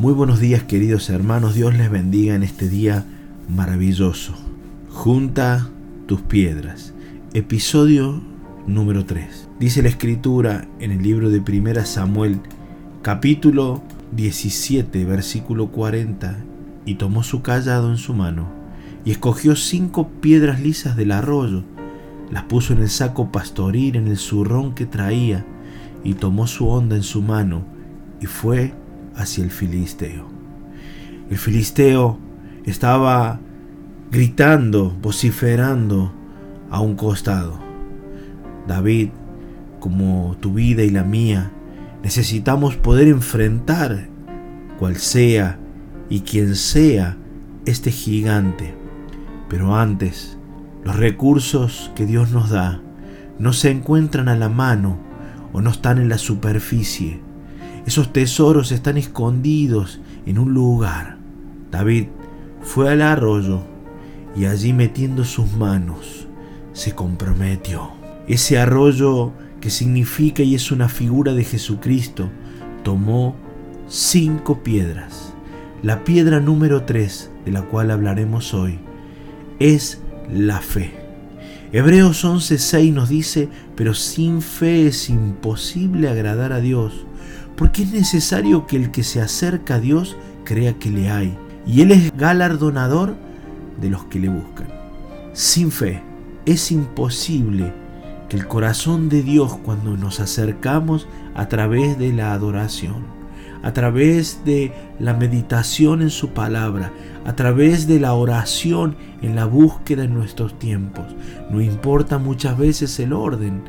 Muy buenos días queridos hermanos, Dios les bendiga en este día maravilloso. Junta tus piedras. Episodio número 3. Dice la escritura en el libro de Primera Samuel, capítulo 17, versículo 40, y tomó su callado en su mano, y escogió cinco piedras lisas del arroyo, las puso en el saco pastoril en el zurrón que traía, y tomó su onda en su mano, y fue hacia el filisteo. El filisteo estaba gritando, vociferando a un costado. David, como tu vida y la mía, necesitamos poder enfrentar cual sea y quien sea este gigante. Pero antes, los recursos que Dios nos da no se encuentran a la mano o no están en la superficie esos tesoros están escondidos en un lugar. David fue al arroyo y allí metiendo sus manos se comprometió. Ese arroyo que significa y es una figura de Jesucristo, tomó cinco piedras. La piedra número tres, de la cual hablaremos hoy, es la fe. Hebreos 11:6 nos dice, pero sin fe es imposible agradar a Dios, porque es necesario que el que se acerca a Dios crea que le hay, y Él es galardonador de los que le buscan. Sin fe es imposible que el corazón de Dios cuando nos acercamos a través de la adoración, a través de la meditación en su palabra, a través de la oración en la búsqueda en nuestros tiempos. No importa muchas veces el orden,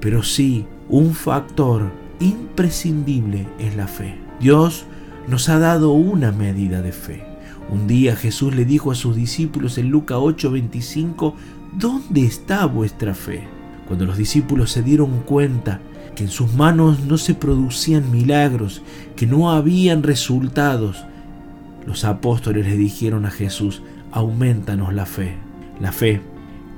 pero sí un factor imprescindible es la fe. Dios nos ha dado una medida de fe. Un día Jesús le dijo a sus discípulos en Lucas 8:25, ¿dónde está vuestra fe? Cuando los discípulos se dieron cuenta que en sus manos no se producían milagros, que no habían resultados, los apóstoles le dijeron a Jesús, aumentanos la fe. La fe,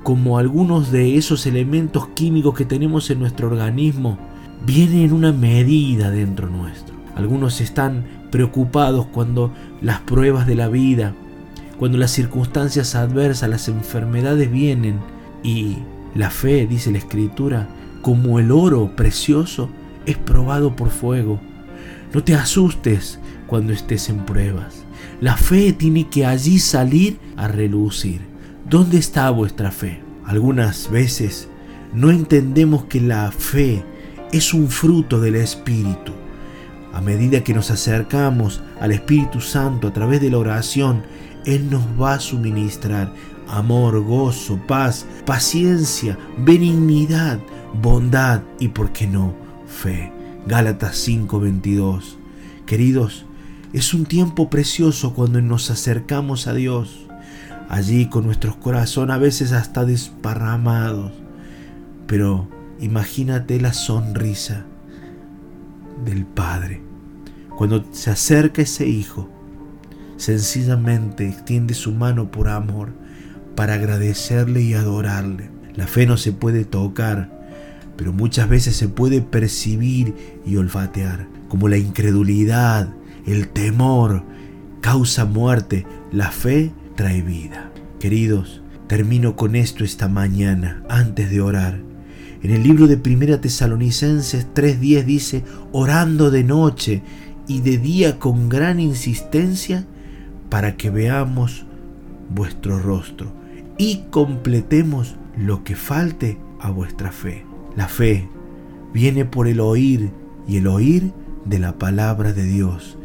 como algunos de esos elementos químicos que tenemos en nuestro organismo, viene en una medida dentro nuestro. Algunos están preocupados cuando las pruebas de la vida, cuando las circunstancias adversas, las enfermedades vienen y la fe, dice la escritura, como el oro precioso, es probado por fuego. No te asustes cuando estés en pruebas. La fe tiene que allí salir a relucir. ¿Dónde está vuestra fe? Algunas veces no entendemos que la fe es un fruto del Espíritu. A medida que nos acercamos al Espíritu Santo a través de la oración, Él nos va a suministrar amor, gozo, paz, paciencia, benignidad, bondad y, por qué no, fe. Gálatas 5:22. Queridos, es un tiempo precioso cuando nos acercamos a Dios, allí con nuestros corazones a veces hasta desparramados, pero Imagínate la sonrisa del Padre cuando se acerca ese hijo. Sencillamente extiende su mano por amor para agradecerle y adorarle. La fe no se puede tocar, pero muchas veces se puede percibir y olfatear, como la incredulidad, el temor, causa muerte, la fe trae vida. Queridos, termino con esto esta mañana antes de orar. En el libro de Primera Tesalonicenses 3:10 dice, orando de noche y de día con gran insistencia para que veamos vuestro rostro y completemos lo que falte a vuestra fe. La fe viene por el oír y el oír de la palabra de Dios.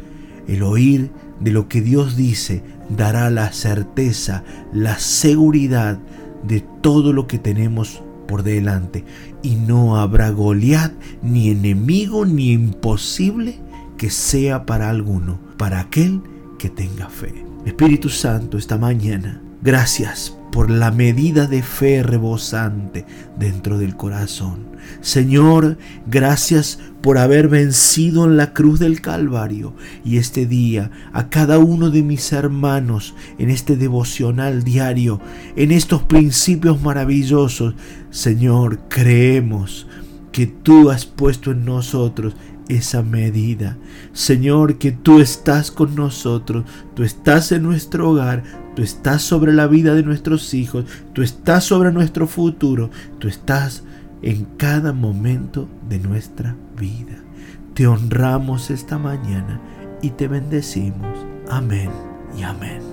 El oír de lo que Dios dice dará la certeza, la seguridad de todo lo que tenemos por delante y no habrá Goliat ni enemigo ni imposible que sea para alguno, para aquel que tenga fe. Espíritu Santo, esta mañana, gracias por la medida de fe rebosante dentro del corazón. Señor, gracias por haber vencido en la cruz del Calvario y este día a cada uno de mis hermanos en este devocional diario, en estos principios maravillosos. Señor, creemos que tú has puesto en nosotros esa medida. Señor, que tú estás con nosotros, tú estás en nuestro hogar, tú estás sobre la vida de nuestros hijos, tú estás sobre nuestro futuro, tú estás en cada momento de nuestra vida. Te honramos esta mañana y te bendecimos. Amén y amén.